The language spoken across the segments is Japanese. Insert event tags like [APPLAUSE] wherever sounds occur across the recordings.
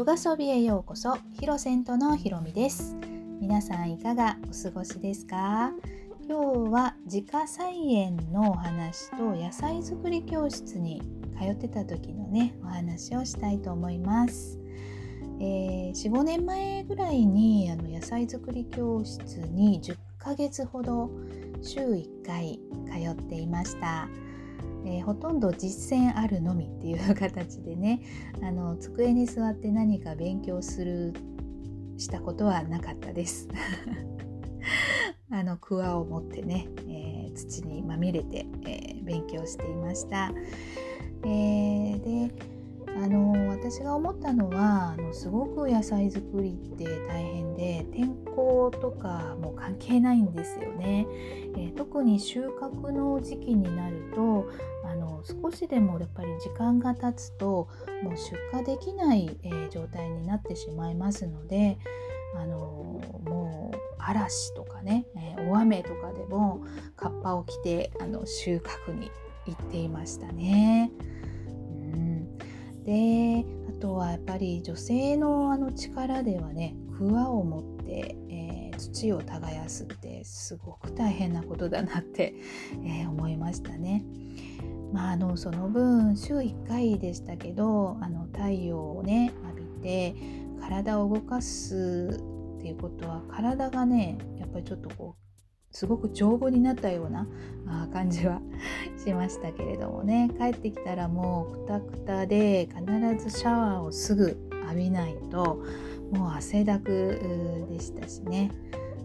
ヨガソビへようこそ。ヒロセントのひろみです。皆さんいかがお過ごしですか？今日は自家菜園のお話と野菜作り教室に通ってた時のねお話をしたいと思います。えー、45年前ぐらいにあの野菜作り教室に10ヶ月ほど週1回通っていました。えー、ほとんど実践あるのみっていう形でね [LAUGHS] あの机に座って何か勉強するしたことはなかったです。[LAUGHS] あのクワを持ってね、えー、土にまみれて、えー、勉強していました。え、であの私が思ったのはあのすごく野菜作りって大変で天候とかも関係ないんですよね、えー、特に収穫の時期になるとあの少しでもやっぱり時間が経つともう出荷できない、えー、状態になってしまいますのであのもう嵐とかね、えー、大雨とかでもカッパを着てあの収穫に行っていましたね。であとはやっぱり女性のあの力ではね桑を持って、えー、土を耕すってすごく大変なことだなって、[LAUGHS] えー、思いましたね。まあ、あのその分週1回でしたけどあの太陽をね浴びて体を動かすっていうことは体がねやっぱりちょっとこうすごく丈夫になったような [LAUGHS] 感じは [LAUGHS] しましたけれどもね帰ってきたらもうくたくたで必ずシャワーをすぐ浴びないともう汗だくでしたしね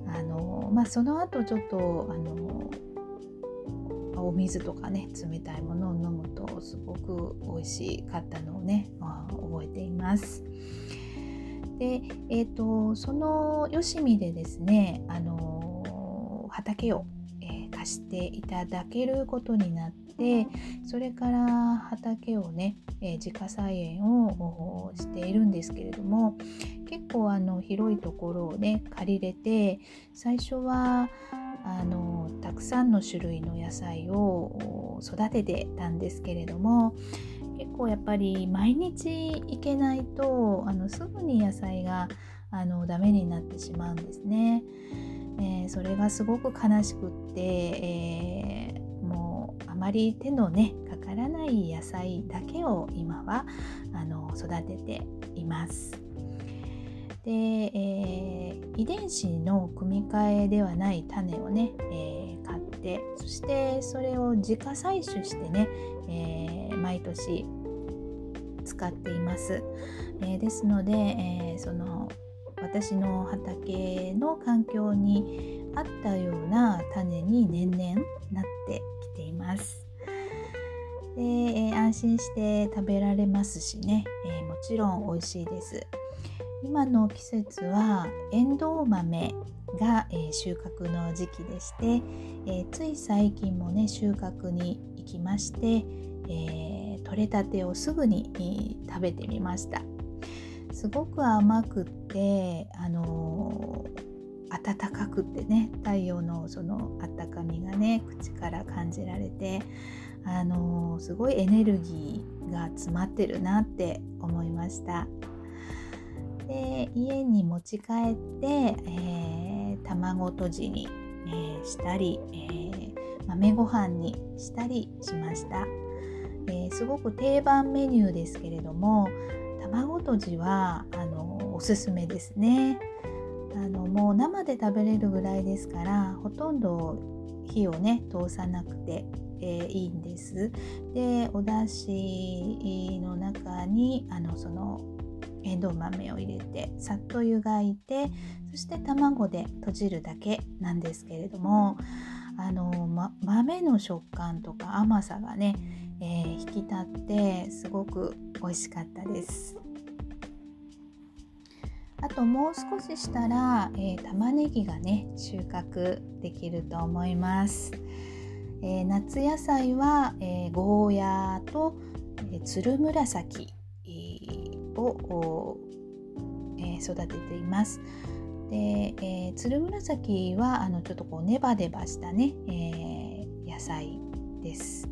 あの、まあ、その後ちょっとあのお水とかね冷たいものを飲むとすごく美味しかったのをね、あ、覚えています。で、えーと、そのよしみでですねあの畑を、え、貸していただけることになってそれから畑をね、え、自家菜園をしているんですけれども結構あの広いところをね借りれて最初はあのたくさんの種類の野菜を育ててたんですけれども結構やっぱり毎日行けないとあのすぐに野菜があのダメになってしまうんですね。えー、それがすごく悲しくって、えー、もうあまり手のねかからない野菜だけを今はあの育てています。で、えー、遺伝子の組み換えではない種をね、え買ってそしてそれを自家採取してね、え毎年使っています。えですので、えその私の畑の環境に合ったような種に年々なってきています。で、え、安心して食べられますしね、えー、もちろん美味しいです。今の季節はエンドウ豆が、え、収穫の時期でして、えつい最近もね収穫に行きまして、え取れたてをすぐに、食べてみました。すごく甘くってあの暖かくってね太陽のその温かみがね口から感じられてあのすごいエネルギーが詰まってるなって思いましたで家に持ち帰って、えー、卵とじに、えー、したり、えー、豆ご飯にしたりしました、えすごく定番メニューですけれども卵とじはあのおすすめですね。あのもう生で食べれるぐらいですからほとんど火をね通さなくて、え、いいんです。でお出汁の中にあのそのエンドウ豆を入れてさっと湯がいてそして卵で閉じるだけなんですけれどもあの、ま、豆の食感とか甘さがねえー、引き立ってすごく美味しかったです。あともう少ししたら、えー、玉ねぎがね収穫できると思います、えー、夏野菜は、えゴーヤーと、えつるむらさきを、え育てていますで、えー、つるむらさきはあのちょっとこうネバネバしたね、え野菜です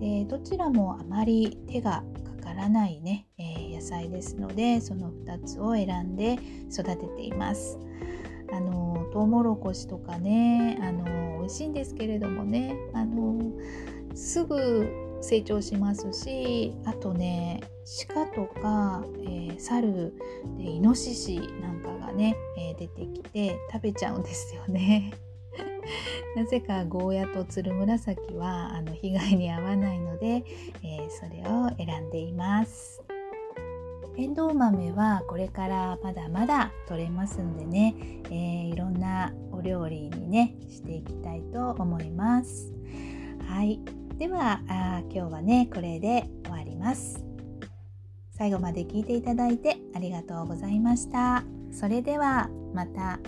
でどちらもあまり手がかかからないね、えー、野菜ですのでその2つを選んで育てています。あのトウモロコシとかねあの美味しいんですけれどもねあのすぐ成長しますしあとね鹿とか、えー、猿でイノシシなんかがね、えー、出てきて食べちゃうんですよね。[LAUGHS] なぜかゴーヤとつるむらさきはあの被害に遭わないので、えー、それを選んでいます。エンドウ豆はこれからまだまだ取れますんでね、えー、いろんなお料理にねしていきたいと思います。はいではあ今日はねこれで終わります。最後まで聞いていただいてありがとうございました。それではまた。